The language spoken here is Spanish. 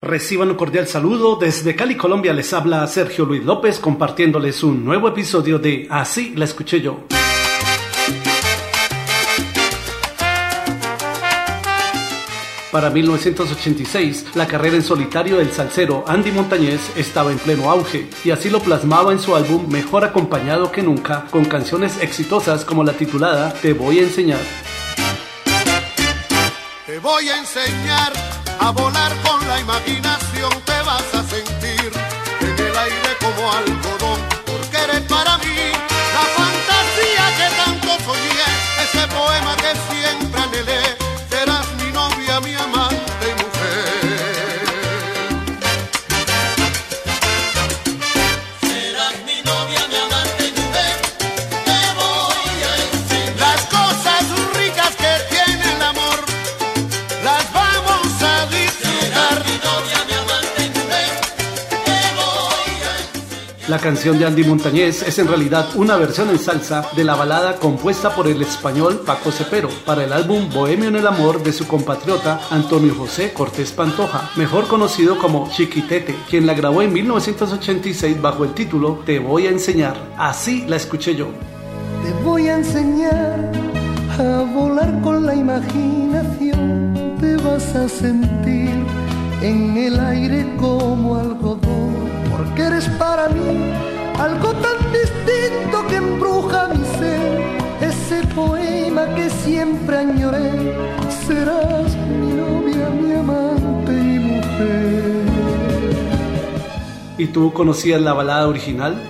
Reciban un cordial saludo. Desde Cali, Colombia, les habla Sergio Luis López compartiéndoles un nuevo episodio de Así la escuché yo. Para 1986, la carrera en solitario del salsero Andy Montañez estaba en pleno auge, y así lo plasmaba en su álbum Mejor acompañado que nunca, con canciones exitosas como la titulada Te voy a enseñar. Te voy a enseñar a volar con la imaginación, te vas a sentir La canción de Andy Montañez es en realidad una versión en salsa de la balada compuesta por el español Paco Cepero para el álbum Bohemio en el Amor de su compatriota Antonio José Cortés Pantoja, mejor conocido como Chiquitete, quien la grabó en 1986 bajo el título Te voy a enseñar. Así la escuché yo. Te voy a enseñar a volar con la imaginación. Te vas a sentir en el aire como algodón. Porque eres para mí algo tan distinto que embruja mi ser. Ese poema que siempre añoré. Serás mi novia, mi amante y mujer. ¿Y tú conocías la balada original?